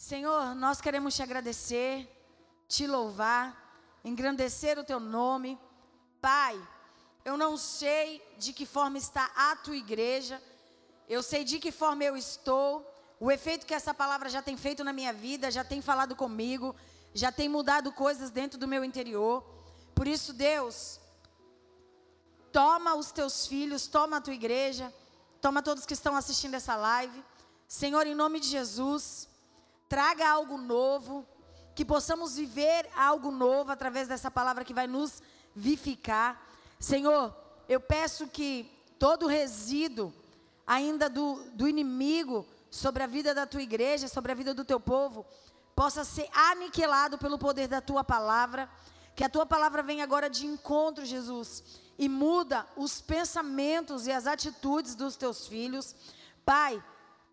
Senhor, nós queremos te agradecer, te louvar, engrandecer o teu nome. Pai, eu não sei de que forma está a tua igreja, eu sei de que forma eu estou, o efeito que essa palavra já tem feito na minha vida, já tem falado comigo, já tem mudado coisas dentro do meu interior. Por isso, Deus, toma os teus filhos, toma a tua igreja, toma todos que estão assistindo essa live. Senhor, em nome de Jesus, traga algo novo, que possamos viver algo novo através dessa palavra que vai nos vivificar. Senhor, eu peço que todo resíduo ainda do, do inimigo sobre a vida da tua igreja, sobre a vida do teu povo, possa ser aniquilado pelo poder da tua palavra. Que a tua palavra venha agora de encontro, Jesus, e muda os pensamentos e as atitudes dos teus filhos. Pai,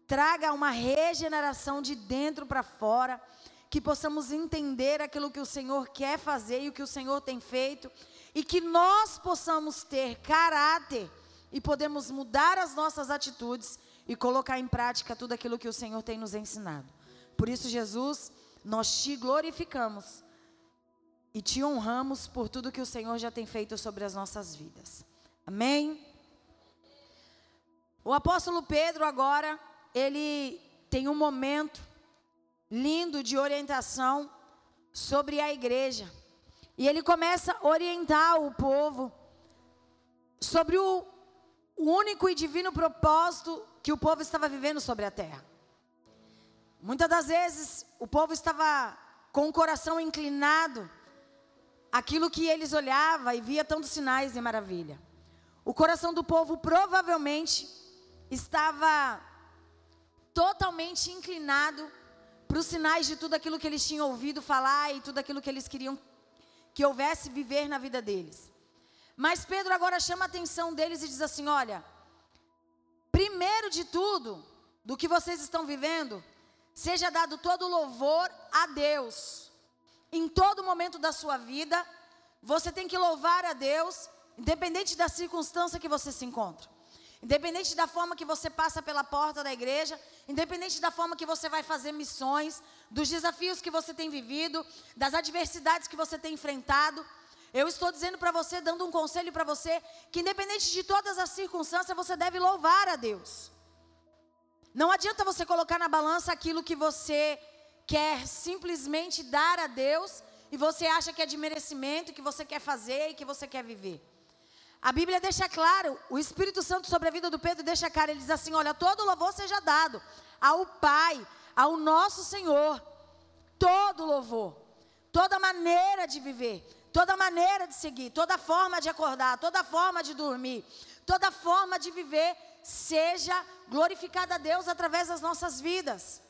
traga uma regeneração de dentro para fora, que possamos entender aquilo que o Senhor quer fazer e o que o Senhor tem feito, e que nós possamos ter caráter e podemos mudar as nossas atitudes e colocar em prática tudo aquilo que o Senhor tem nos ensinado. Por isso, Jesus, nós te glorificamos e te honramos por tudo que o Senhor já tem feito sobre as nossas vidas. Amém? O apóstolo Pedro agora ele tem um momento lindo de orientação sobre a igreja. E ele começa a orientar o povo sobre o, único e divino propósito que o povo estava vivendo sobre a terra. Muitas das vezes o povo estava com o coração inclinado aquilo que eles olhavam e via tantos sinais e maravilha. O coração do povo provavelmente estava totalmente inclinado para os sinais de tudo aquilo que eles tinham ouvido falar e tudo aquilo que eles queriam que houvesse viver na vida deles. Mas Pedro agora chama a atenção deles e diz assim: olha, primeiro de tudo, do que vocês estão vivendo, seja dado todo louvor a Deus. Em todo momento da sua vida, você tem que louvar a Deus, independente da circunstância que você se encontra. Independente da forma que você passa pela porta da igreja, independente da forma que você vai fazer missões, dos desafios que você tem vivido, das adversidades que você tem enfrentado, eu estou dizendo para você, dando um conselho para você, que independente de todas as circunstâncias, você deve louvar a Deus. Não adianta você colocar na balança aquilo que você quer simplesmente dar a Deus e você acha que é de merecimento, que você quer fazer e que você quer viver. A Bíblia deixa claro, o Espírito Santo sobre a vida do Pedro deixa claro, ele diz assim: olha, todo louvor seja dado ao Pai, ao nosso Senhor. Todo louvor, toda maneira de viver, toda maneira de seguir, toda forma de acordar, toda forma de dormir, toda forma de viver, seja glorificada a Deus através das nossas vidas.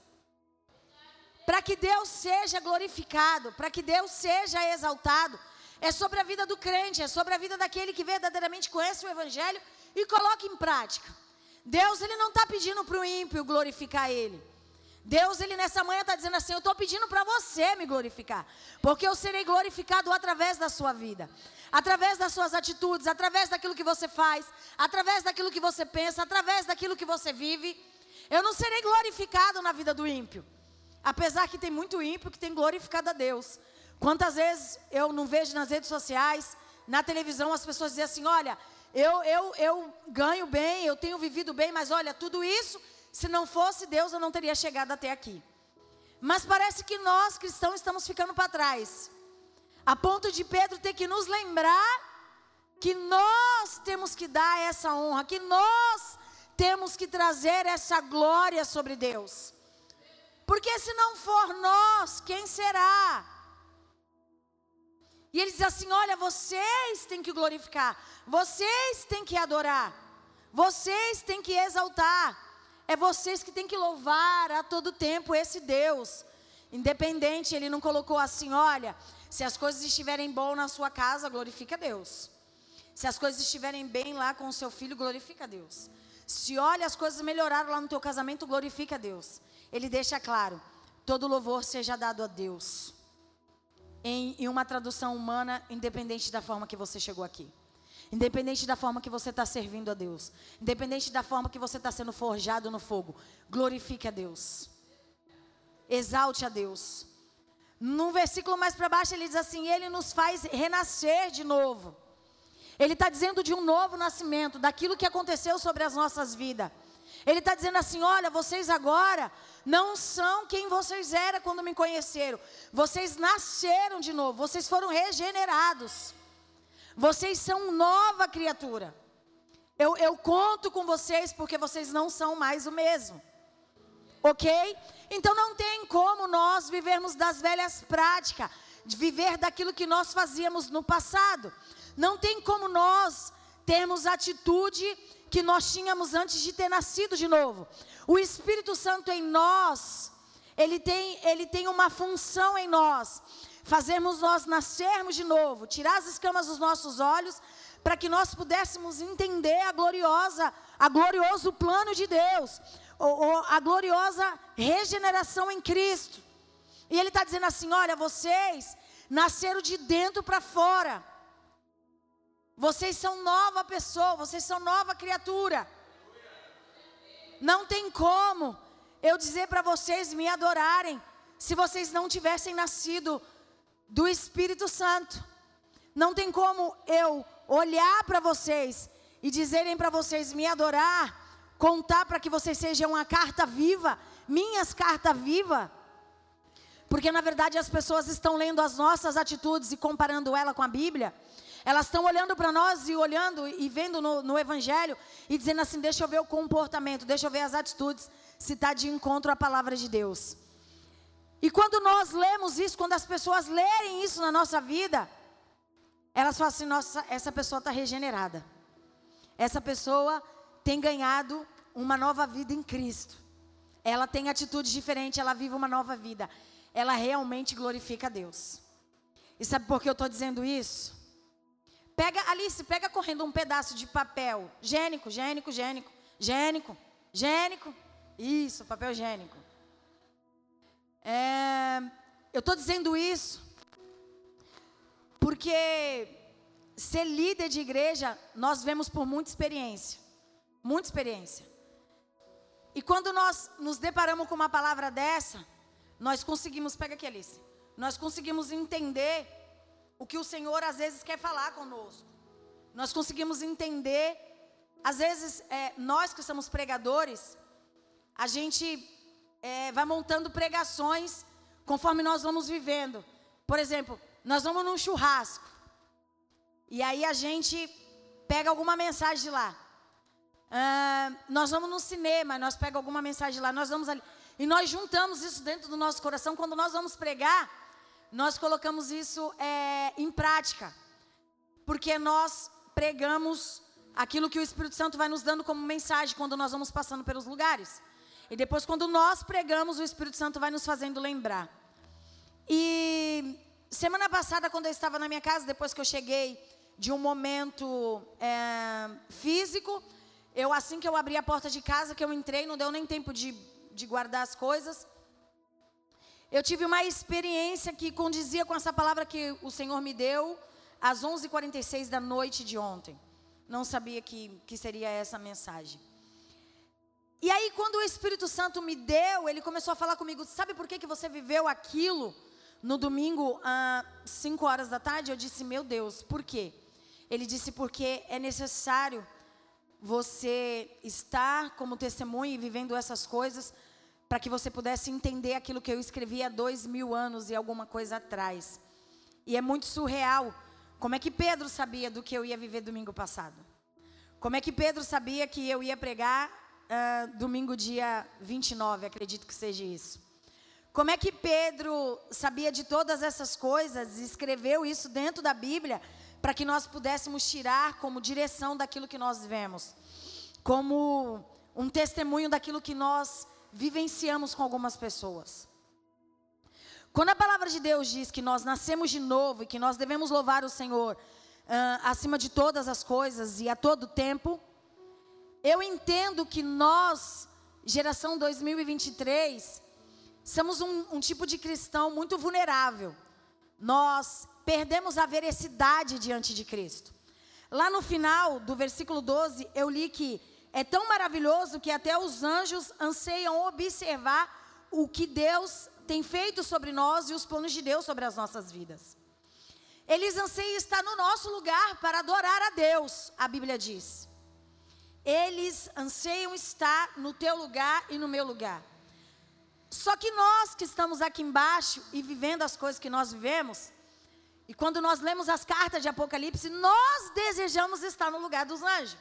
Para que Deus seja glorificado, para que Deus seja exaltado, é sobre a vida do crente, é sobre a vida daquele que verdadeiramente conhece o Evangelho e coloca em prática. Deus, Ele não está pedindo para o ímpio glorificar Ele. Deus, Ele nessa manhã está dizendo assim: Eu estou pedindo para você me glorificar, porque eu serei glorificado através da sua vida, através das suas atitudes, através daquilo que você faz, através daquilo que você pensa, através daquilo que você vive. Eu não serei glorificado na vida do ímpio, apesar que tem muito ímpio que tem glorificado a Deus. Quantas vezes eu não vejo nas redes sociais, na televisão, as pessoas dizem assim: olha, eu, eu, eu ganho bem, eu tenho vivido bem, mas olha, tudo isso, se não fosse Deus, eu não teria chegado até aqui. Mas parece que nós, cristãos, estamos ficando para trás. A ponto de Pedro ter que nos lembrar que nós temos que dar essa honra, que nós temos que trazer essa glória sobre Deus. Porque se não for nós, quem será? E ele diz assim: Olha, vocês têm que glorificar, vocês têm que adorar, vocês têm que exaltar, é vocês que têm que louvar a todo tempo esse Deus. Independente, ele não colocou assim: Olha, se as coisas estiverem bom na sua casa, glorifica Deus. Se as coisas estiverem bem lá com o seu filho, glorifica Deus. Se olha, as coisas melhoraram lá no teu casamento, glorifica Deus. Ele deixa claro: todo louvor seja dado a Deus em, em uma tradução humana, independente da forma que você chegou aqui. Independente da forma que você está servindo a Deus. Independente da forma que você está sendo forjado no fogo. Glorifique a Deus. exalte a Deus. No versículo mais para baixo ele diz assim: Ele nos faz renascer de novo. Ele está dizendo de um novo nascimento, daquilo que aconteceu sobre as nossas vidas. Ele está dizendo assim: olha, vocês agora não são quem vocês eram quando me conheceram. Vocês nasceram de novo, vocês foram regenerados. Vocês são nova criatura. Eu, eu conto com vocês porque vocês não são mais o mesmo. Ok? Então não tem como nós vivermos das velhas práticas, de viver daquilo que nós fazíamos no passado. Não tem como nós termos atitude que nós tínhamos antes de ter nascido de novo. O Espírito Santo em nós, ele tem, ele tem uma função em nós. Fazermos nós nascermos de novo, tirar as escamas dos nossos olhos, para que nós pudéssemos entender a gloriosa, a glorioso plano de Deus, ou, ou a gloriosa regeneração em Cristo. E ele está dizendo assim: olha, vocês nasceram de dentro para fora. Vocês são nova pessoa, vocês são nova criatura. Não tem como eu dizer para vocês me adorarem se vocês não tivessem nascido do Espírito Santo. Não tem como eu olhar para vocês e dizerem para vocês me adorar, contar para que vocês sejam uma carta viva, minhas cartas vivas. Porque na verdade as pessoas estão lendo as nossas atitudes e comparando ela com a Bíblia. Elas estão olhando para nós e olhando e vendo no, no, Evangelho e dizendo assim: deixa eu ver o comportamento, deixa eu ver as atitudes, se está de encontro à palavra de Deus. E quando nós lemos isso, quando as pessoas lerem isso na nossa vida, elas falam assim: nossa, essa pessoa está regenerada. Essa pessoa tem ganhado uma nova vida em Cristo. Ela tem atitude diferente, ela vive uma nova vida. Ela realmente glorifica a Deus. E sabe por que eu estou dizendo isso? Pega, Alice, pega correndo um pedaço de papel. Gênico, gênico, gênico, gênico, gênico. Isso, papel gênico. É, eu estou dizendo isso porque ser líder de igreja nós vemos por muita experiência. Muita experiência. E quando nós nos deparamos com uma palavra dessa, nós conseguimos, pega aqui Alice, nós conseguimos entender o que o Senhor às vezes quer falar conosco. Nós conseguimos entender, às vezes, é, nós que somos pregadores, a gente é, vai montando pregações conforme nós vamos vivendo. Por exemplo, nós vamos num churrasco, e aí a gente pega alguma mensagem de lá. Uh, nós vamos no cinema, nós pegamos alguma mensagem lá, nós vamos ali. E nós juntamos isso dentro do nosso coração. Quando nós vamos pregar, nós colocamos isso é, em prática, porque nós pregamos aquilo que o Espírito Santo vai nos dando como mensagem quando nós vamos passando pelos lugares. E depois, quando nós pregamos, o Espírito Santo vai nos fazendo lembrar. E semana passada, quando eu estava na minha casa, depois que eu cheguei de um momento é, físico, eu assim que eu abri a porta de casa, que eu entrei, não deu nem tempo de, de guardar as coisas. Eu tive uma experiência que condizia com essa palavra que o Senhor me deu às 11h46 da noite de ontem. Não sabia que, que seria essa mensagem. E aí, quando o Espírito Santo me deu, ele começou a falar comigo: Sabe por que, que você viveu aquilo no domingo às 5 horas da tarde? Eu disse: Meu Deus, por quê? Ele disse: Porque é necessário você estar como testemunha e vivendo essas coisas para que você pudesse entender aquilo que eu escrevi há dois mil anos e alguma coisa atrás. E é muito surreal. Como é que Pedro sabia do que eu ia viver domingo passado? Como é que Pedro sabia que eu ia pregar uh, domingo dia 29? Acredito que seja isso. Como é que Pedro sabia de todas essas coisas e escreveu isso dentro da Bíblia para que nós pudéssemos tirar como direção daquilo que nós vemos? Como um testemunho daquilo que nós vivenciamos com algumas pessoas. Quando a palavra de Deus diz que nós nascemos de novo e que nós devemos louvar o Senhor uh, acima de todas as coisas e a todo tempo, eu entendo que nós, geração 2023, somos um, um tipo de cristão muito vulnerável. Nós perdemos a veracidade diante de Cristo. Lá no final do versículo 12, eu li que é tão maravilhoso que até os anjos anseiam observar o que Deus tem feito sobre nós e os planos de Deus sobre as nossas vidas. Eles anseiam estar no nosso lugar para adorar a Deus, a Bíblia diz. Eles anseiam estar no teu lugar e no meu lugar. Só que nós que estamos aqui embaixo e vivendo as coisas que nós vivemos, e quando nós lemos as cartas de Apocalipse, nós desejamos estar no lugar dos anjos.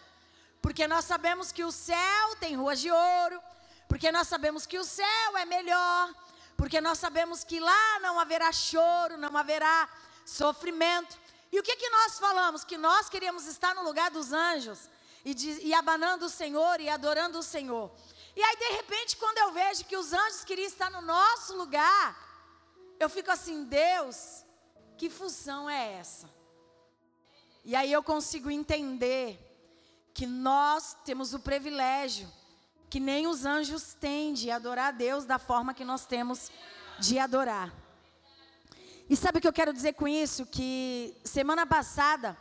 Porque nós sabemos que o céu tem ruas de ouro, porque nós sabemos que o céu é melhor, porque nós sabemos que lá não haverá choro, não haverá sofrimento. E o que, que nós falamos? Que nós queríamos estar no lugar dos anjos e, de, e abanando o Senhor e adorando o Senhor. E aí, de repente, quando eu vejo que os anjos queriam estar no nosso lugar, eu fico assim, Deus, que função é essa? E aí eu consigo entender que nós temos o privilégio que nem os anjos têm de adorar a Deus da forma que nós temos de adorar. E sabe o que eu quero dizer com isso? Que semana passada,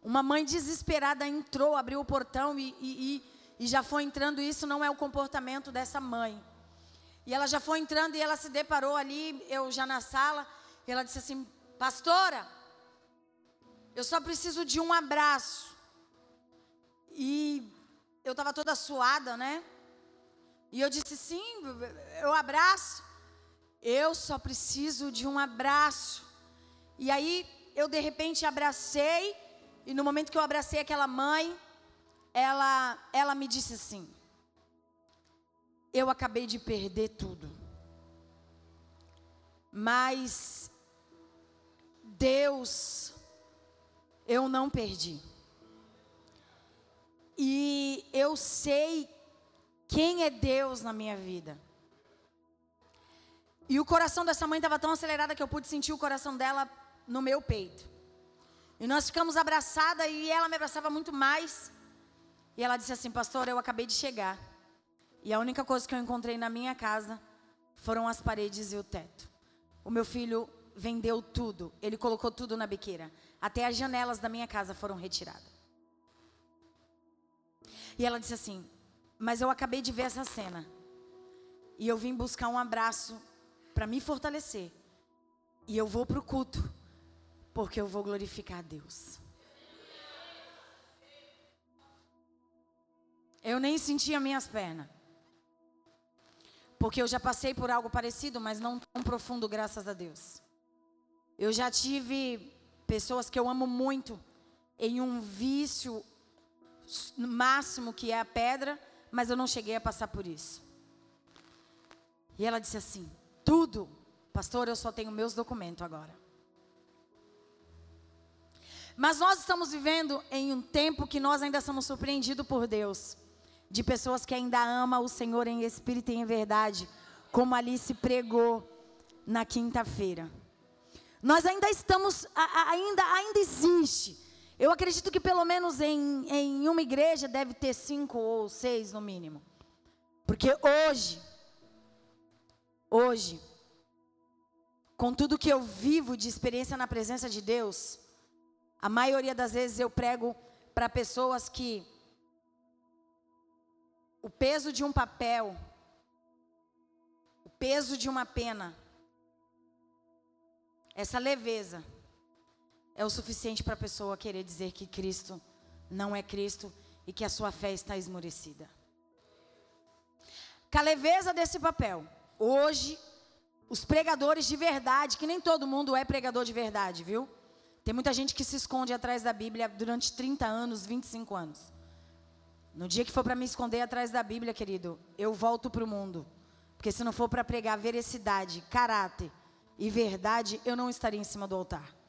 uma mãe desesperada entrou, abriu o portão e, e, e, já foi entrando. Isso não é o comportamento dessa mãe. E ela já foi entrando e ela se deparou ali, eu já na sala, e ela disse assim: Pastora, eu só preciso de um abraço. E eu estava toda suada, né? E eu disse: sim, eu abraço. Eu só preciso de um abraço. E aí eu de repente abracei, e no momento que eu abracei aquela mãe, ela, ela me disse assim: Eu acabei de perder tudo. Mas Deus, eu não perdi. E eu sei quem é Deus na minha vida. E o coração dessa mãe estava tão acelerado que eu pude sentir o coração dela no meu peito. E nós ficamos abraçadas e ela me abraçava muito mais. E ela disse assim: Pastor, eu acabei de chegar. E a única coisa que eu encontrei na minha casa foram as paredes e o teto. O meu filho vendeu tudo, ele colocou tudo na biqueira. Até as janelas da minha casa foram retiradas. E ela disse assim: Mas eu acabei de ver essa cena. E eu vim buscar um abraço para me fortalecer. E eu vou para o culto, porque eu vou glorificar a Deus. Eu nem sentia minhas pernas. Porque eu já passei por algo parecido, mas não tão profundo, graças a Deus. Eu já tive pessoas que eu amo muito em um vício máximo que é a pedra, mas eu não cheguei a passar por isso. E ela disse assim: tudo, pastor, eu só tenho meus documentos agora. Mas nós estamos vivendo em um tempo que nós ainda somos surpreendidos por Deus, de pessoas que ainda amam o Senhor em espírito e em verdade, como Alice pregou na quinta-feira. Nós ainda estamos, ainda, ainda existe eu acredito que pelo menos em, em uma igreja deve ter cinco ou seis no mínimo. Porque hoje, hoje, com tudo que eu vivo de experiência na presença de Deus, a maioria das vezes eu prego para pessoas que o peso de um papel, o peso de uma pena, essa leveza, é o suficiente para a pessoa querer dizer que Cristo não é Cristo e que a sua fé está esmorecida. Com a leveza desse papel, hoje, os pregadores de verdade, que nem todo mundo é pregador de verdade, viu? Tem muita gente que se esconde atrás da Bíblia durante 30 anos, 25 anos. No dia que for para me esconder atrás da Bíblia, querido, eu volto para o mundo. Porque se não for para pregar veracidade, caráter e verdade, eu não estaria em cima do altar.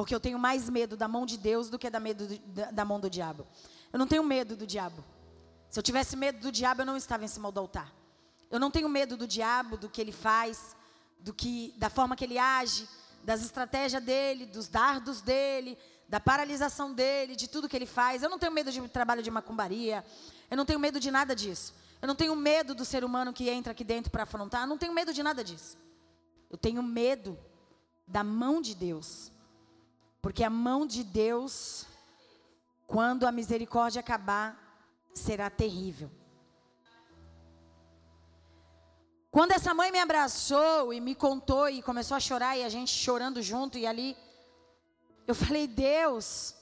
Porque eu tenho mais medo da mão de Deus do que da, medo do, da, da mão do diabo. Eu não tenho medo do diabo. Se eu tivesse medo do diabo, eu não estava em cima do altar. Eu não tenho medo do diabo, do que ele faz, do que, da forma que ele age, das estratégias dele, dos dardos dele, da paralisação dele, de tudo que ele faz. Eu não tenho medo de trabalho de macumbaria. Eu não tenho medo de nada disso. Eu não tenho medo do ser humano que entra aqui dentro para afrontar. Eu não tenho medo de nada disso. Eu tenho medo da mão de Deus. Porque a mão de Deus, quando a misericórdia acabar, será terrível. Quando essa mãe me abraçou e me contou e começou a chorar e a gente chorando junto e ali, eu falei: Deus,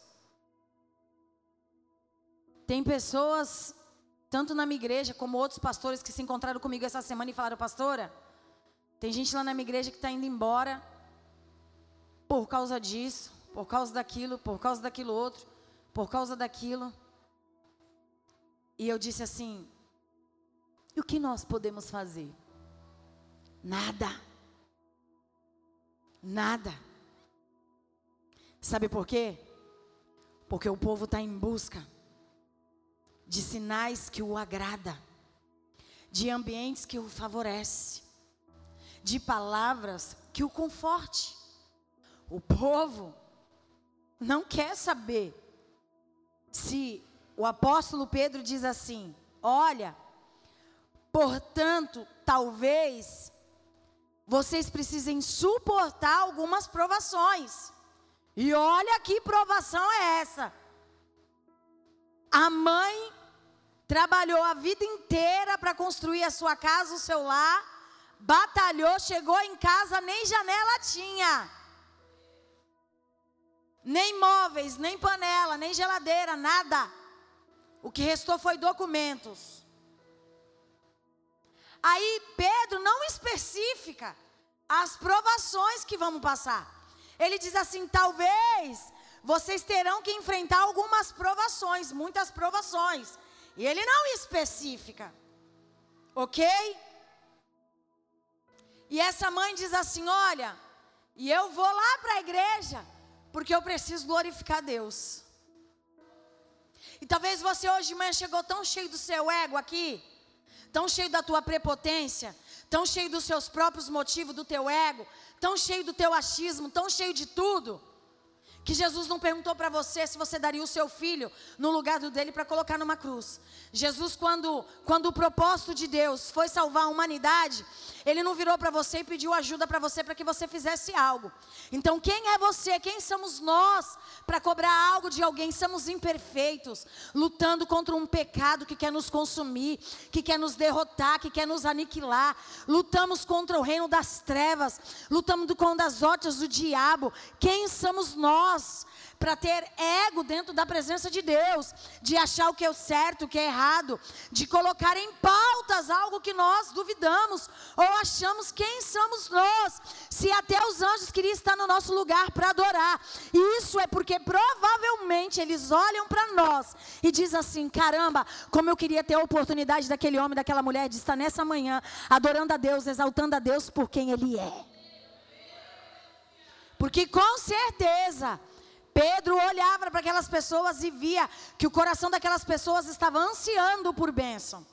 tem pessoas, tanto na minha igreja como outros pastores que se encontraram comigo essa semana e falaram: Pastora, tem gente lá na minha igreja que está indo embora por causa disso, por causa daquilo, por causa daquilo outro, por causa daquilo. E eu disse assim: e o que nós podemos fazer? Nada. Nada. Sabe por quê? Porque o povo está em busca de sinais que o agrada, de ambientes que o favorece, de palavras que o conforte. O povo não quer saber se o apóstolo Pedro diz assim: olha, portanto, talvez vocês precisem suportar algumas provações. E olha que provação é essa. A mãe trabalhou a vida inteira para construir a sua casa, o seu lar, batalhou, chegou em casa, nem janela tinha. Nem móveis, nem panela, nem geladeira, nada. O que restou foi documentos. Aí Pedro não especifica as provações que vamos passar. Ele diz assim: talvez vocês terão que enfrentar algumas provações, muitas provações. E ele não especifica. Ok? E essa mãe diz assim: olha, e eu vou lá para a igreja, porque eu preciso glorificar Deus. E talvez você hoje de manhã chegou tão cheio do seu ego aqui, tão cheio da tua prepotência, tão cheio dos seus próprios motivos, do teu ego, tão cheio do teu achismo, tão cheio de tudo, que Jesus não perguntou para você se você daria o seu filho no lugar do dele para colocar numa cruz. Jesus, quando, quando o propósito de Deus foi salvar a humanidade, ele não virou para você e pediu ajuda para você para que você fizesse algo. Então, quem é você? Quem somos nós para cobrar algo de alguém? Somos imperfeitos, lutando contra um pecado que quer nos consumir, que quer nos derrotar, que quer nos aniquilar. Lutamos contra o reino das trevas, lutamos contra as ótias do diabo. Quem somos nós? Para ter ego dentro da presença de Deus, de achar o que é certo, o que é errado, de colocar em pautas algo que nós duvidamos ou achamos quem somos nós, se até os anjos queriam estar no nosso lugar para adorar. Isso é porque provavelmente eles olham para nós e diz assim: "Caramba, como eu queria ter a oportunidade daquele homem, daquela mulher de estar nessa manhã adorando a Deus, exaltando a Deus por quem ele é". Porque com certeza Pedro olhava para aquelas pessoas e via que o coração daquelas pessoas estava ansiando por bênção,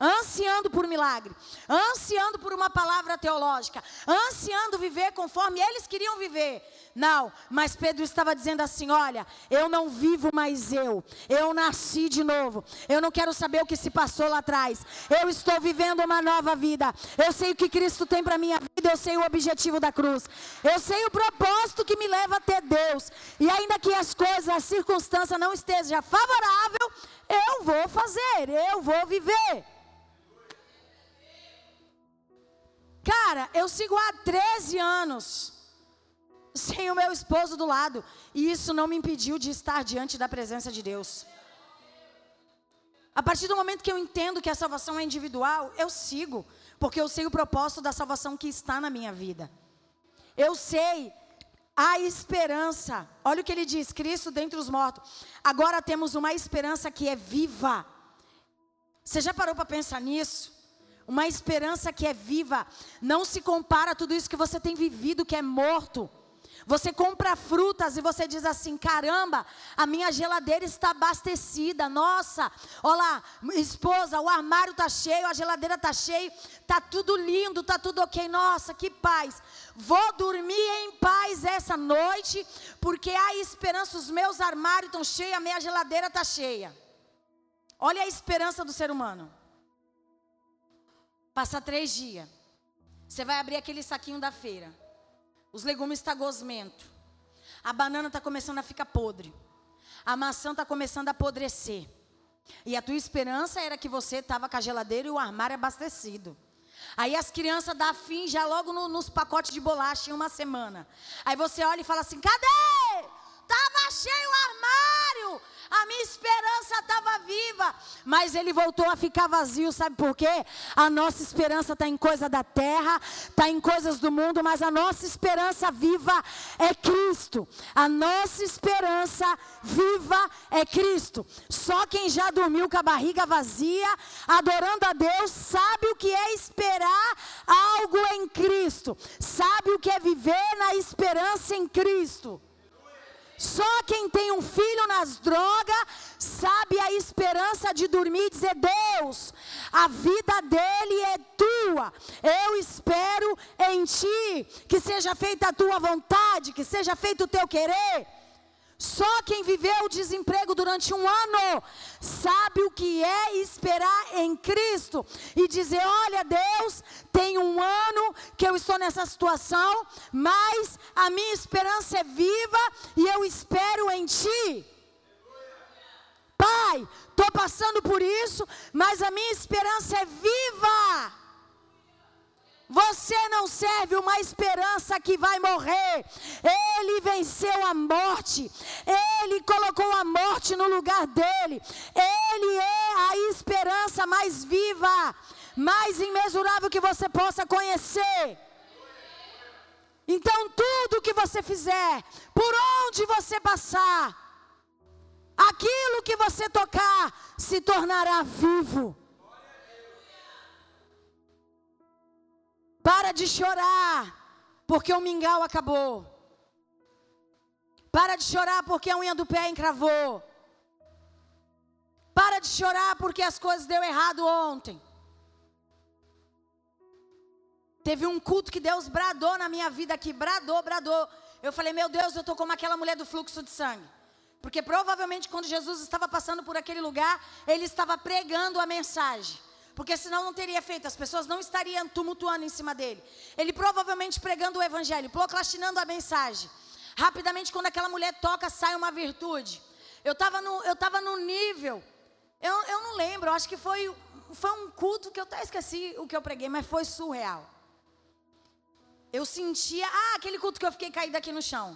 ansiando por milagre, ansiando por uma palavra teológica, ansiando viver conforme eles queriam viver. Não, mas Pedro estava dizendo assim: Olha, eu não vivo mais eu, eu nasci de novo. Eu não quero saber o que se passou lá atrás. Eu estou vivendo uma nova vida. Eu sei o que Cristo tem para minha vida, eu sei o objetivo da cruz. Eu sei o propósito que me leva até Deus. E ainda que as coisas, a circunstância não esteja favorável, eu vou fazer, eu vou viver. Cara, eu sigo há 13 anos sem o meu esposo do lado. E isso não me impediu de estar diante da presença de Deus. A partir do momento que eu entendo que a salvação é individual, eu sigo, porque eu sei o propósito da salvação que está na minha vida. Eu sei a esperança. Olha o que ele diz: Cristo dentre os mortos. Agora temos uma esperança que é viva. Você já parou para pensar nisso? Uma esperança que é viva. Não se compara a tudo isso que você tem vivido, que é morto. Você compra frutas e você diz assim: caramba, a minha geladeira está abastecida. Nossa, olá, esposa, o armário está cheio, a geladeira está cheia, está tudo lindo, está tudo ok. Nossa, que paz. Vou dormir em paz essa noite, porque há esperança, os meus armários estão cheios, a minha geladeira está cheia. Olha a esperança do ser humano. Passa três dias. Você vai abrir aquele saquinho da feira. Os legumes estão tá gosmento. A banana está começando a ficar podre. A maçã está começando a apodrecer. E a tua esperança era que você estava com a geladeira e o armário abastecido. Aí as crianças dão fim já logo no, nos pacotes de bolacha em uma semana. Aí você olha e fala assim: cadê? Tava cheio o armário a minha esperança estava viva, mas ele voltou a ficar vazio, sabe por quê? A nossa esperança está em coisa da terra, está em coisas do mundo, mas a nossa esperança viva é Cristo. A nossa esperança viva é Cristo. Só quem já dormiu com a barriga vazia, adorando a Deus, sabe o que é esperar algo em Cristo, sabe o que é viver na esperança em Cristo. Só quem tem um filho nas drogas sabe a esperança de dormir e dizer: Deus, a vida dele é tua. Eu espero em ti que seja feita a tua vontade, que seja feito o teu querer. Só quem viveu o desemprego durante um ano sabe o que é esperar em Cristo e dizer: Olha, Deus, tem um ano que eu estou nessa situação, mas a minha esperança é viva e eu espero em Ti. Pai, estou passando por isso, mas a minha esperança é viva. Você não serve uma esperança que vai morrer. Ele venceu a morte. Ele colocou a morte no lugar dele. Ele é a esperança mais viva, mais imensurável que você possa conhecer. Então, tudo que você fizer, por onde você passar, aquilo que você tocar, se tornará vivo. Para de chorar, porque o mingau acabou. Para de chorar porque a unha do pé encravou. Para de chorar porque as coisas deu errado ontem. Teve um culto que Deus bradou na minha vida aqui, bradou, bradou. Eu falei, meu Deus, eu tô como aquela mulher do fluxo de sangue. Porque provavelmente quando Jesus estava passando por aquele lugar, ele estava pregando a mensagem. Porque senão não teria feito, as pessoas não estariam tumultuando em cima dele. Ele provavelmente pregando o evangelho, procrastinando a mensagem. Rapidamente, quando aquela mulher toca, sai uma virtude. Eu estava no, eu tava no nível, eu, eu não lembro, acho que foi, foi um culto que eu até esqueci o que eu preguei, mas foi surreal. Eu sentia, ah, aquele culto que eu fiquei caída aqui no chão.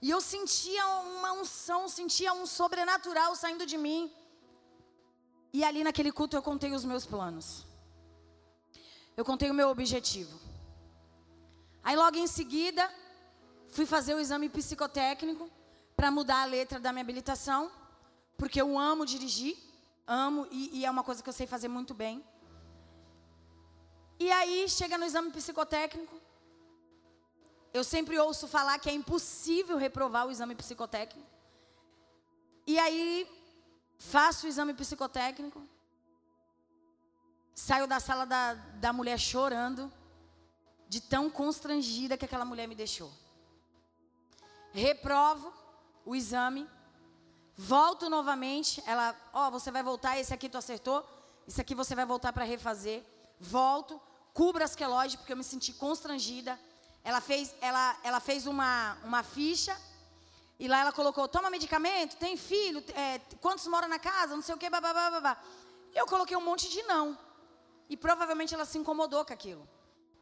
E eu sentia uma unção, sentia um sobrenatural saindo de mim. E ali naquele culto eu contei os meus planos. Eu contei o meu objetivo. Aí logo em seguida, fui fazer o exame psicotécnico para mudar a letra da minha habilitação, porque eu amo dirigir, amo e, e é uma coisa que eu sei fazer muito bem. E aí chega no exame psicotécnico, eu sempre ouço falar que é impossível reprovar o exame psicotécnico. E aí faço o exame psicotécnico, saio da sala da, da mulher chorando, de tão constrangida que aquela mulher me deixou. Reprovo o exame, volto novamente, ela, ó, oh, você vai voltar, esse aqui tu acertou, esse aqui você vai voltar para refazer. Volto, cubro as queloides porque eu me senti constrangida. Ela fez, ela, ela fez uma, uma ficha e lá ela colocou, toma medicamento, tem filho, é, quantos moram na casa, não sei o que, babá, babá. E eu coloquei um monte de não. E provavelmente ela se incomodou com aquilo.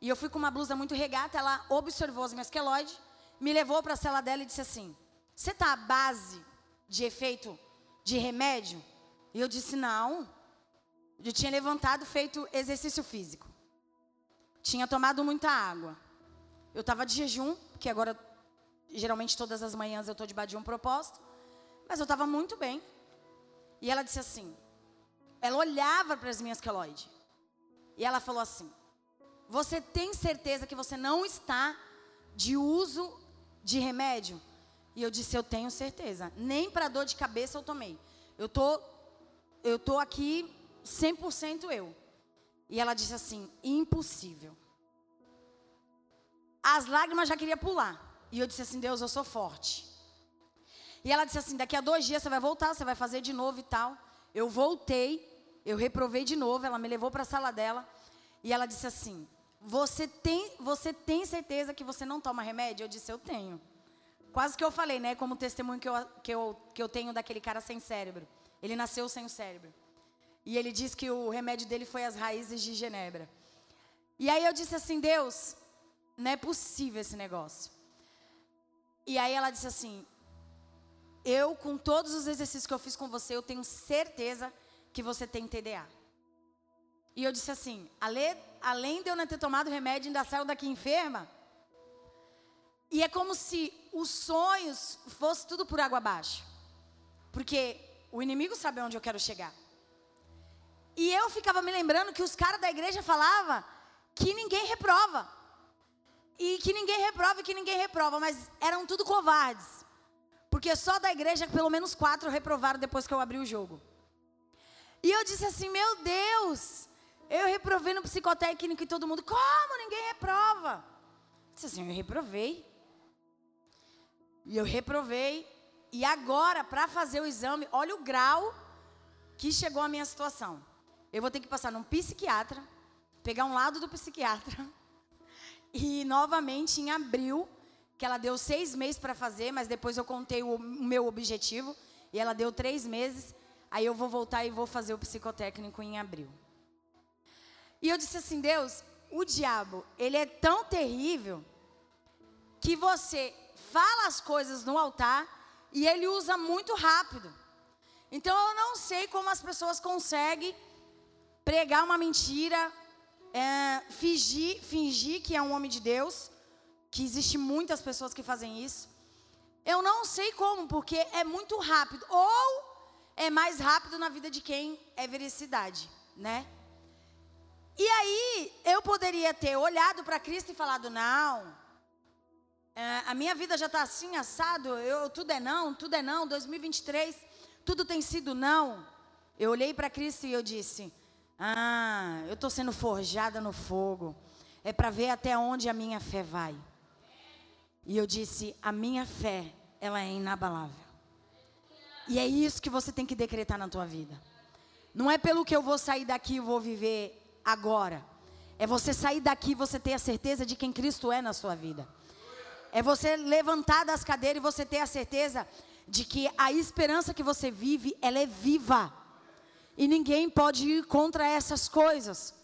E eu fui com uma blusa muito regata, ela observou as minhas queloides, me levou para a cela dela e disse assim, você está à base de efeito de remédio? E eu disse, não. Eu tinha levantado, feito exercício físico. Tinha tomado muita água. Eu estava de jejum, que agora Geralmente todas as manhãs eu estou debaixo de um propósito. Mas eu estava muito bem. E ela disse assim: ela olhava para as minhas queloides. E ela falou assim: Você tem certeza que você não está de uso de remédio? E eu disse: Eu tenho certeza. Nem para dor de cabeça eu tomei. Eu tô, eu tô aqui 100% eu. E ela disse assim: Impossível. As lágrimas já queria pular. E eu disse assim: Deus, eu sou forte. E ela disse assim: daqui a dois dias você vai voltar, você vai fazer de novo e tal. Eu voltei, eu reprovei de novo. Ela me levou para a sala dela e ela disse assim: você tem, você tem certeza que você não toma remédio? Eu disse: Eu tenho. Quase que eu falei, né? Como testemunho que eu, que eu, que eu tenho daquele cara sem cérebro. Ele nasceu sem o cérebro. E ele disse que o remédio dele foi as raízes de Genebra. E aí eu disse assim: Deus, não é possível esse negócio. E aí ela disse assim: Eu, com todos os exercícios que eu fiz com você, eu tenho certeza que você tem TDA. E eu disse assim: além de eu não ter tomado remédio, ainda saiu daqui enferma. E é como se os sonhos fossem tudo por água abaixo. Porque o inimigo sabe onde eu quero chegar. E eu ficava me lembrando que os caras da igreja falavam que ninguém reprova. E que ninguém reprova e que ninguém reprova, mas eram tudo covardes. Porque só da igreja pelo menos quatro reprovaram depois que eu abri o jogo. E eu disse assim: Meu Deus, eu reprovei no psicotécnico e todo mundo, como ninguém reprova? Eu disse assim: Eu reprovei. E eu reprovei. E agora, para fazer o exame, olha o grau que chegou a minha situação. Eu vou ter que passar num psiquiatra, pegar um lado do psiquiatra. E novamente em abril, que ela deu seis meses para fazer, mas depois eu contei o, meu objetivo. E ela deu três meses. Aí eu vou voltar e vou fazer o psicotécnico em abril. E eu disse assim: Deus, o diabo, ele é tão terrível que você fala as coisas no altar e ele usa muito rápido. Então eu não sei como as pessoas conseguem pregar uma mentira, é, fingir, fingir que é um homem de Deus, que existe muitas pessoas que fazem isso. Eu não sei como, porque é muito rápido. Ou é mais rápido na vida de quem é veracidade, né? E aí eu poderia ter olhado para Cristo e falado: não, é, a minha vida já está assim, assado, eu, tudo é não, tudo é não, 2023, tudo tem sido não. Eu olhei para Cristo e eu disse: Ah, eu estou sendo forjada no fogo, é para ver até onde a minha fé vai. E eu disse: A minha fé, ela é inabalável. E é isso que você tem que decretar na tua vida. Não é pelo que eu vou sair daqui e vou viver agora. É você sair daqui e você ter a certeza de quem Cristo é na sua vida. É você levantar das cadeiras e você ter a certeza de que a esperança que você vive, ela é viva. E ninguém pode ir contra essas coisas.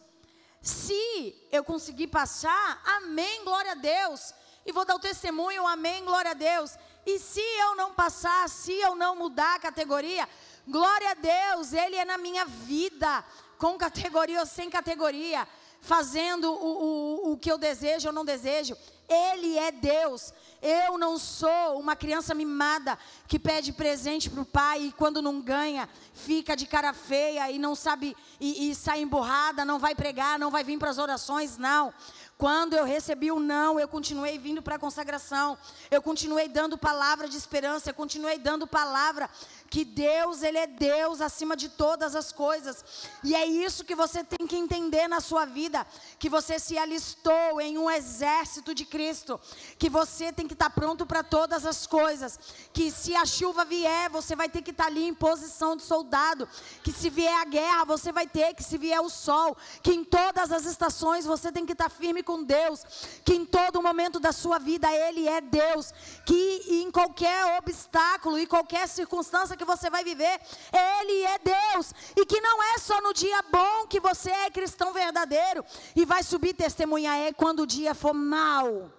Se eu conseguir passar, amém, glória a Deus. E vou dar o testemunho, amém, glória a Deus. E se eu não passar, se eu não mudar a categoria, glória a Deus, Ele é na minha vida, com categoria ou sem categoria, fazendo o, o, o que eu desejo ou não desejo. Ele é Deus. Eu não sou uma criança mimada que pede presente para o pai e quando não ganha, fica de cara feia e não sabe e, e sai emburrada, não vai pregar, não vai vir para as orações, não. Quando eu recebi o não, eu continuei vindo para a consagração. Eu continuei dando palavra de esperança, eu continuei dando palavra que Deus, ele é Deus acima de todas as coisas. E é isso que você tem que entender na sua vida, que você se alistou em um exército de Cristo, que você tem que estar pronto para todas as coisas, que se a chuva vier, você vai ter que estar ali em posição de soldado, que se vier a guerra, você vai ter, que se vier o sol, que em todas as estações você tem que estar firme com Deus, que em todo momento da sua vida ele é Deus, que em qualquer obstáculo e qualquer circunstância que você vai viver, Ele é Deus. E que não é só no dia bom que você é cristão verdadeiro e vai subir testemunhar, é quando o dia for mal.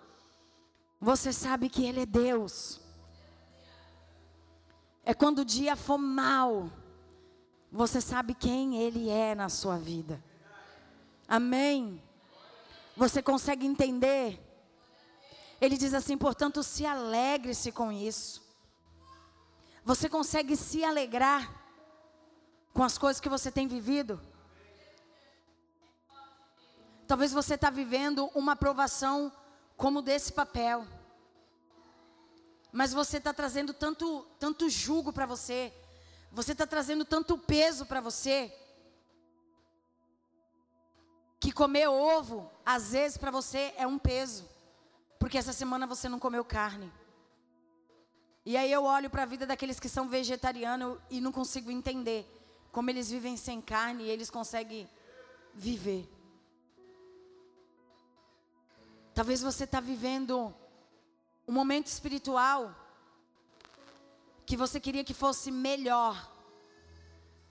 Você sabe que Ele é Deus. É quando o dia for mal. Você sabe quem Ele é na sua vida. Amém? Você consegue entender? Ele diz assim: portanto, se alegre-se com isso. Você consegue se alegrar com as coisas que você tem vivido? Talvez você está vivendo uma aprovação como desse papel. Mas você está trazendo tanto, tanto jugo para você. Você está trazendo tanto peso para você. Que comer ovo, às vezes, para você é um peso. Porque essa semana você não comeu carne. E aí eu olho para a vida daqueles que são vegetarianos e não consigo entender como eles vivem sem carne e eles conseguem viver. Talvez você está vivendo um momento espiritual que você queria que fosse melhor.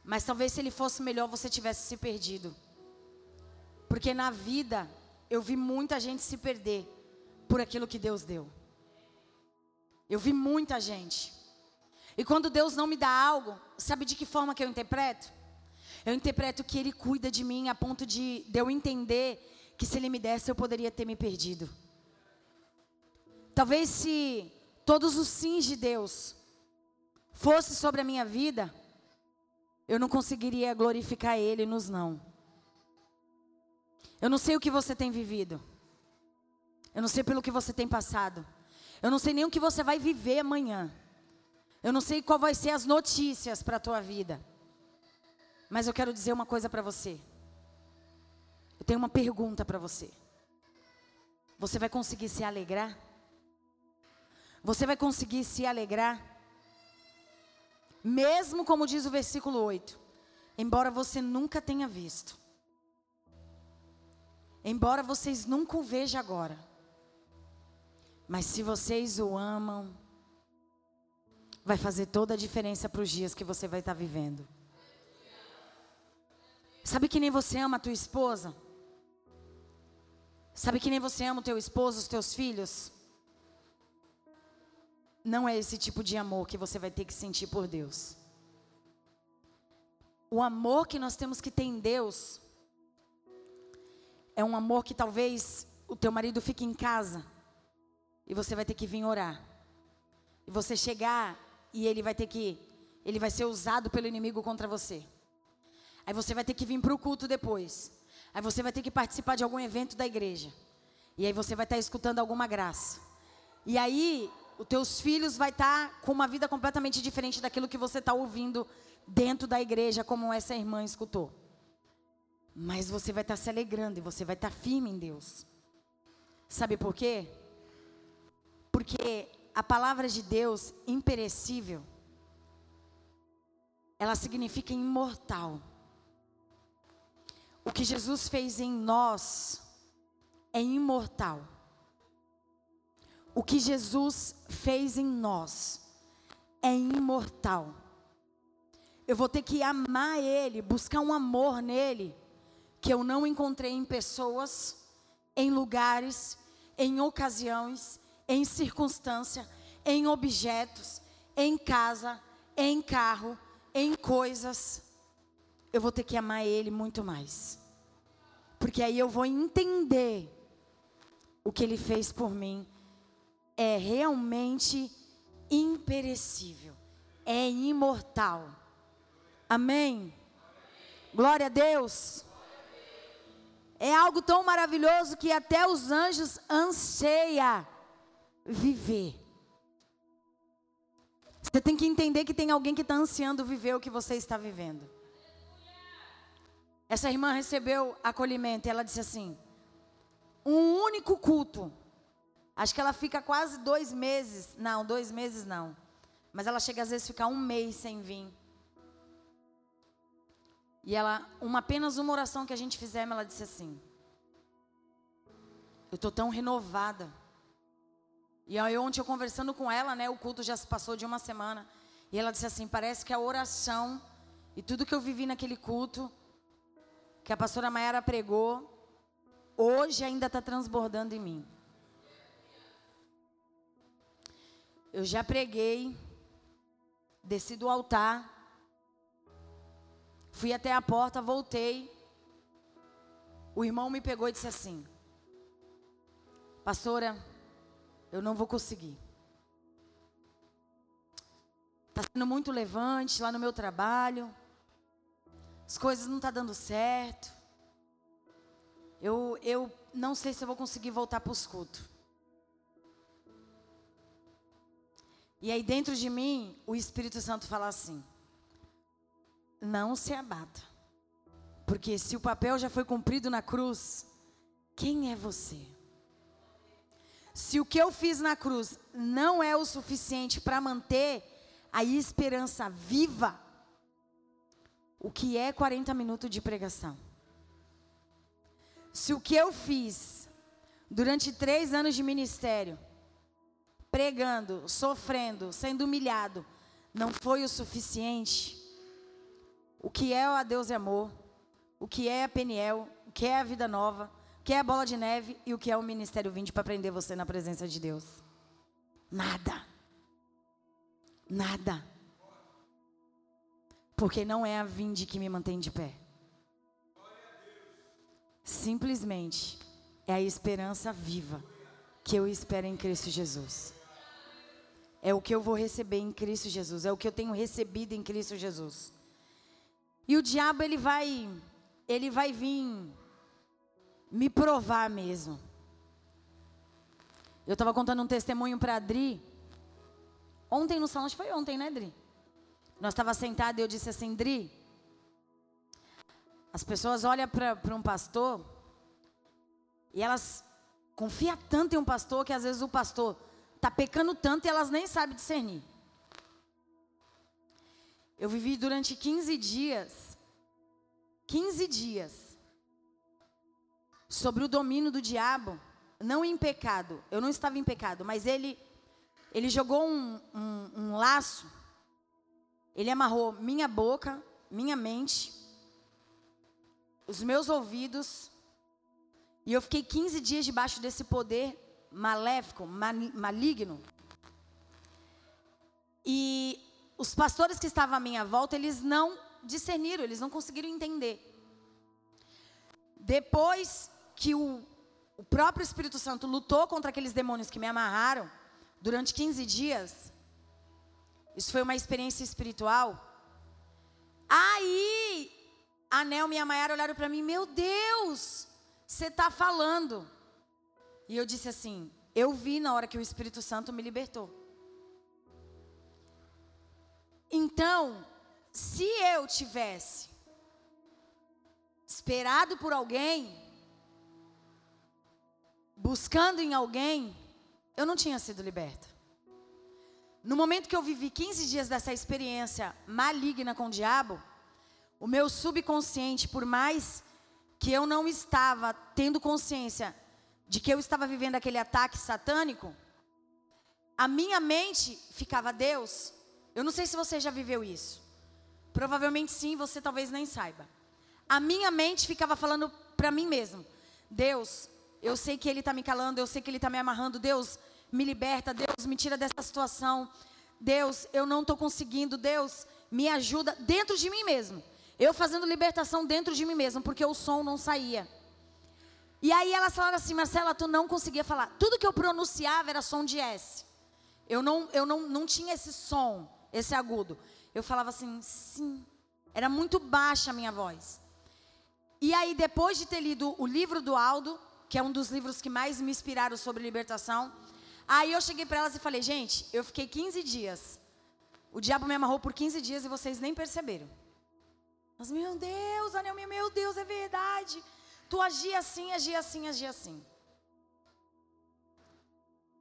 Mas talvez se ele fosse melhor você tivesse se perdido. Porque na vida eu vi muita gente se perder por aquilo que Deus deu. Eu vi muita gente. E quando Deus não me dá algo, sabe de que forma que eu interpreto? Eu interpreto que Ele cuida de mim a ponto de, de eu entender que se Ele me desse eu poderia ter me perdido. Talvez se todos os sims de Deus fosse sobre a minha vida, eu não conseguiria glorificar Ele nos não. Eu não sei o que você tem vivido. Eu não sei pelo que você tem passado. Eu não sei nem o que você vai viver amanhã. Eu não sei qual vai ser as notícias para a tua vida. Mas eu quero dizer uma coisa para você. Eu tenho uma pergunta para você. Você vai conseguir se alegrar? Você vai conseguir se alegrar? Mesmo como diz o versículo 8, embora você nunca tenha visto, embora vocês nunca o vejam agora, mas se vocês o amam, vai fazer toda a diferença para os dias que você vai estar vivendo. Sabe que nem você ama a tua esposa? Sabe que nem você ama o teu esposo, os teus filhos? Não é esse tipo de amor que você vai ter que sentir por Deus. O amor que nós temos que ter em Deus é um amor que talvez o teu marido fique em casa e você vai ter que vir orar. E você chegar e ele vai ter que ele vai ser usado pelo inimigo contra você. Aí você vai ter que vir para o culto depois. Aí você vai ter que participar de algum evento da igreja. E aí você vai estar tá escutando alguma graça. E aí os teus filhos vai estar tá com uma vida completamente diferente daquilo que você está ouvindo dentro da igreja, como essa irmã escutou. Mas você vai estar tá se alegrando e você vai estar firme em Deus. Sabe por quê? Porque a palavra de Deus, imperecível, ela significa imortal. O que Jesus fez em nós é imortal. O que Jesus fez em nós é imortal. Eu vou ter que amar Ele, buscar um amor nele, que eu não encontrei em pessoas, em lugares, em ocasiões, em circunstância, em objetos, em casa, em carro, em coisas eu vou ter que amar Ele muito mais. Porque aí eu vou entender o que Ele fez por mim. É realmente imperecível, é imortal. Amém? Glória a Deus. É algo tão maravilhoso que até os anjos anseia viver. Você tem que entender que tem alguém que está ansiando viver o que você está vivendo. Essa irmã recebeu acolhimento e ela disse assim: um único culto. Acho que ela fica quase dois meses. Não, dois meses não. Mas ela chega às vezes a ficar um mês sem vir. E ela, uma, apenas uma oração que a gente fizemos, ela disse assim: Eu estou tão renovada. E aí ontem eu conversando com ela, né? O culto já se passou de uma semana. E ela disse assim: parece que a oração e tudo que eu vivi naquele culto que a pastora Mayara pregou, hoje ainda está transbordando em mim. Eu já preguei, desci do altar, fui até a porta, voltei. O irmão me pegou e disse assim: Pastora, eu não vou conseguir. Está sendo muito levante lá no meu trabalho as coisas não estão tá dando certo. Eu, eu não sei se eu vou conseguir voltar para os cultos. E aí dentro de mim, o Espírito Santo fala assim: não se abata. Porque se o papel já foi cumprido na cruz, quem é você? Se o que eu fiz na cruz não é o suficiente para manter a esperança viva, o que é 40 minutos de pregação. Se o que eu fiz durante três anos de ministério, pregando, sofrendo, sendo humilhado, não foi o suficiente, o que é o A Deus é Amor, o que é a Peniel, o que é a Vida Nova, que é a bola de neve e o que é o ministério 20 para prender você na presença de Deus. Nada. Nada. Porque não é a vinde que me mantém de pé. Simplesmente é a esperança viva que eu espero em Cristo Jesus. É o que eu vou receber em Cristo Jesus, é o que eu tenho recebido em Cristo Jesus. E o diabo ele vai ele vai vir me provar mesmo. Eu estava contando um testemunho para a Adri. Ontem no salão, foi ontem, né, Dri? Nós estava sentado e eu disse assim, Dri, as pessoas olham para um pastor e elas confiam tanto em um pastor que às vezes o pastor está pecando tanto e elas nem sabem discernir. Eu vivi durante 15 dias, 15 dias, sobre o domínio do diabo, não em pecado. Eu não estava em pecado, mas ele, ele jogou um, um, um laço, ele amarrou minha boca, minha mente, os meus ouvidos, e eu fiquei 15 dias debaixo desse poder maléfico, maligno. E os pastores que estavam à minha volta, eles não discerniram, eles não conseguiram entender. Depois que o, o próprio Espírito Santo lutou contra aqueles demônios que me amarraram durante 15 dias. Isso foi uma experiência espiritual. Aí, a Nel e a Mayara olharam para mim: Meu Deus, você está falando. E eu disse assim: Eu vi na hora que o Espírito Santo me libertou. Então, se eu tivesse esperado por alguém, buscando em alguém, eu não tinha sido liberta. No momento que eu vivi 15 dias dessa experiência maligna com o diabo, o meu subconsciente, por mais que eu não estava tendo consciência de que eu estava vivendo aquele ataque satânico, a minha mente ficava, Deus, eu não sei se você já viveu isso. Provavelmente sim, você talvez nem saiba. A minha mente ficava falando para mim mesmo: Deus, eu sei que Ele está me calando, eu sei que Ele está me amarrando. Deus, me liberta. Deus, me tira dessa situação. Deus, eu não estou conseguindo. Deus, me ajuda dentro de mim mesmo. Eu fazendo libertação dentro de mim mesmo, porque o som não saía. E aí elas falaram assim, Marcela, tu não conseguia falar. Tudo que eu pronunciava era som de S. Eu não, eu não, não tinha esse som, esse agudo. Eu falava assim, sim. Era muito baixa a minha voz. E aí, depois de ter lido o livro do Aldo, que é um dos livros que mais me inspiraram sobre libertação. Aí eu cheguei para elas e falei, gente, eu fiquei 15 dias. O diabo me amarrou por 15 dias e vocês nem perceberam. Mas, meu Deus, Anel, meu Deus, é verdade. Tu agia assim, agia assim, agia assim.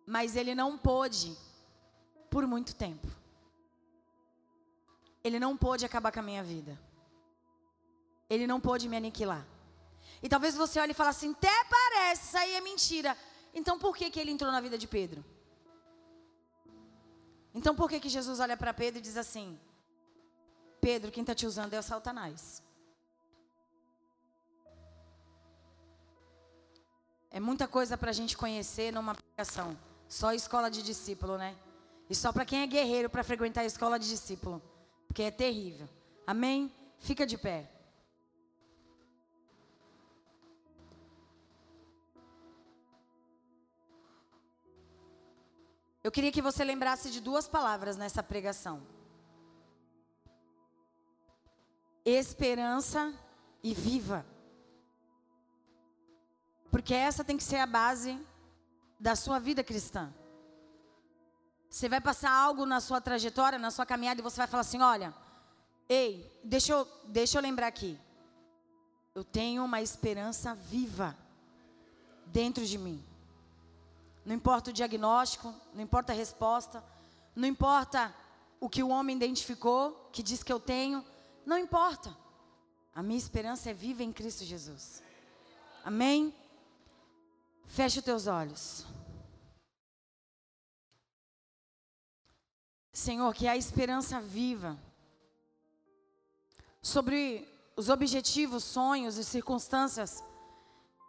Mas ele não pôde por muito tempo. Ele não pôde acabar com a minha vida. Ele não pôde me aniquilar. E talvez você olhe e fale assim, até parece, isso aí é mentira. Então por que, que ele entrou na vida de Pedro? Então por que, que Jesus olha para Pedro e diz assim, Pedro, quem está te usando é o Satanás. É muita coisa para a gente conhecer numa pregação. Só escola de discípulo, né? E só para quem é guerreiro para frequentar a escola de discípulo. Porque é terrível. Amém? Fica de pé. Eu queria que você lembrasse de duas palavras nessa pregação: esperança e viva. Porque essa tem que ser a base da sua vida cristã. Você vai passar algo na sua trajetória, na sua caminhada, e você vai falar assim: olha, ei, deixa eu, deixa eu lembrar aqui. Eu tenho uma esperança viva dentro de mim. Não importa o diagnóstico, não importa a resposta, não importa o que o homem identificou, que diz que eu tenho, não importa. A minha esperança é viva em Cristo Jesus. Amém? Feche os teus olhos. Senhor, que a esperança viva sobre os objetivos, sonhos e circunstâncias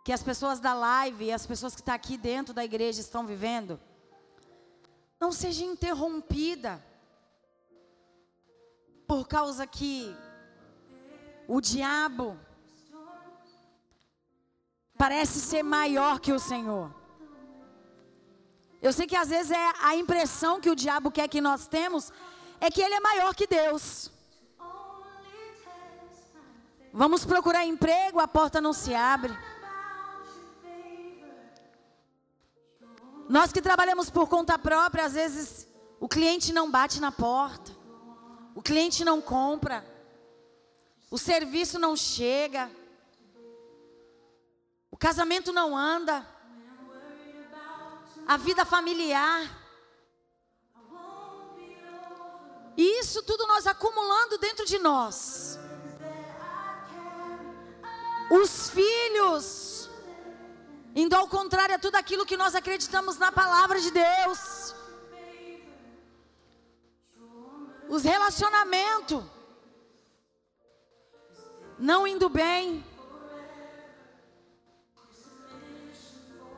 que as pessoas da live e as pessoas que estão tá aqui dentro da igreja estão vivendo, não seja interrompida por causa que o diabo parece ser maior que o Senhor. Eu sei que às vezes é a impressão que o diabo quer que nós temos é que ele é maior que Deus. Vamos procurar emprego, a porta não se abre. Nós que trabalhamos por conta própria, às vezes o cliente não bate na porta, o cliente não compra, o serviço não chega, o casamento não anda, a vida familiar. E isso tudo nós acumulando dentro de nós. Os filhos indo ao contrário a tudo aquilo que nós acreditamos na palavra de Deus. Os relacionamentos não indo bem.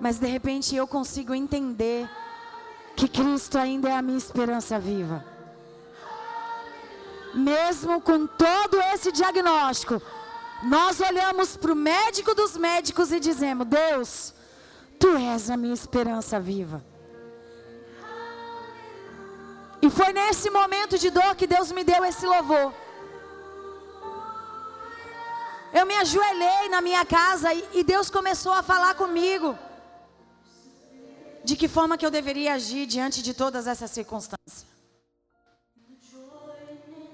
Mas de repente eu consigo entender que Cristo ainda é a minha esperança viva. Mesmo com todo esse diagnóstico, nós olhamos para o médico dos médicos e dizemos: Deus, tu és a minha esperança viva. E foi nesse momento de dor que Deus me deu esse louvor. Eu me ajoelhei na minha casa e, Deus começou a falar comigo de que forma que eu deveria agir diante de todas essas circunstâncias.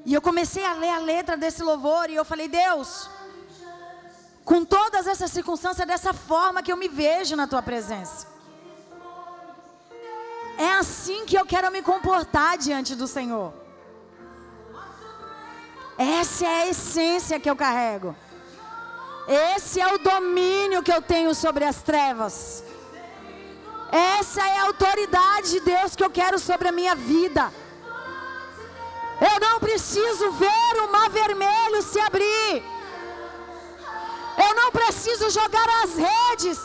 E eu comecei a ler a letra desse louvor e eu falei: Deus, com todas essas circunstâncias, dessa forma que eu me vejo na tua presença. É assim que eu quero me comportar diante do Senhor. Essa é a essência que eu carrego. Esse é o domínio que eu tenho sobre as trevas. Essa é a autoridade de Deus que eu quero sobre a minha vida. Eu não preciso ver o mar vermelho se abrir. Eu não preciso jogar as redes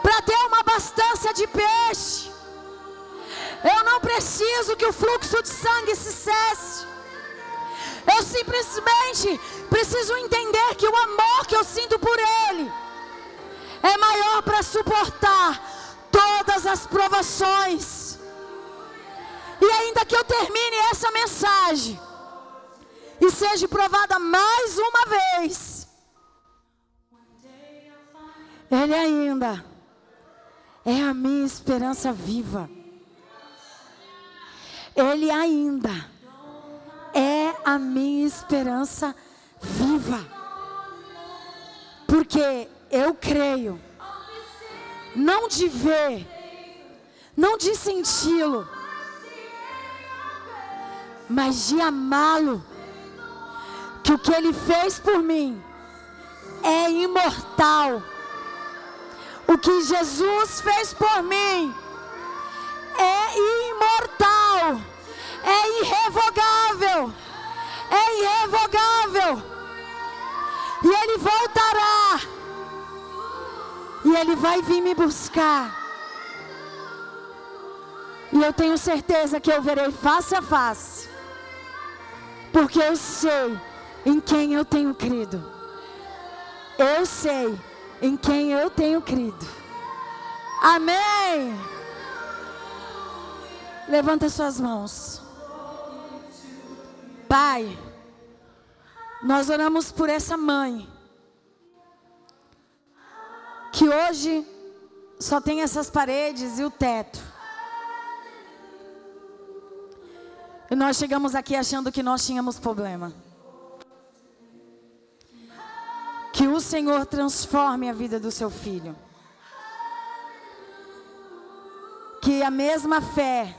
para ter uma abastança de peixe. Eu não preciso que o fluxo de sangue se cesse. Eu simplesmente preciso entender que o amor que eu sinto por Ele é maior para suportar todas as provações. E ainda que eu termine essa mensagem e seja provada mais uma vez, ele ainda é a minha esperança viva. Ele ainda é a minha esperança viva. Porque eu creio, não de ver, não de senti-lo, mas de amá-lo. Que o que ele fez por mim é imortal o que Jesus fez por mim é imortal, é irrevogável, é irrevogável. E Ele voltará, e Ele vai vir me buscar. E eu tenho certeza que eu verei face a face, porque eu sei em quem eu tenho crido. Eu sei em quem eu tenho crido. Amém. Levanta suas mãos. Pai, nós oramos por essa mãe que hoje só tem essas paredes e o teto. E nós chegamos aqui achando que nós tínhamos problema. Que o Senhor transforme a vida do seu filho. Que a mesma fé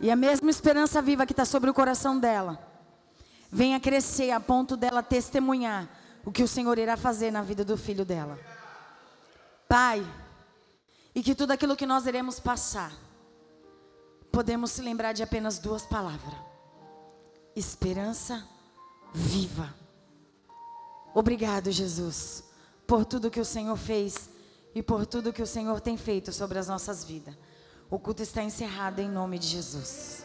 e a mesma esperança viva que está sobre o coração dela venha crescer a ponto dela testemunhar o que o Senhor irá fazer na vida do filho dela. Pai, e que tudo aquilo que nós iremos passar, podemos se lembrar de apenas duas palavras: esperança viva. Obrigado, Jesus, por tudo que o Senhor fez e por tudo que o Senhor tem feito sobre as nossas vidas. O culto está encerrado em nome de Jesus.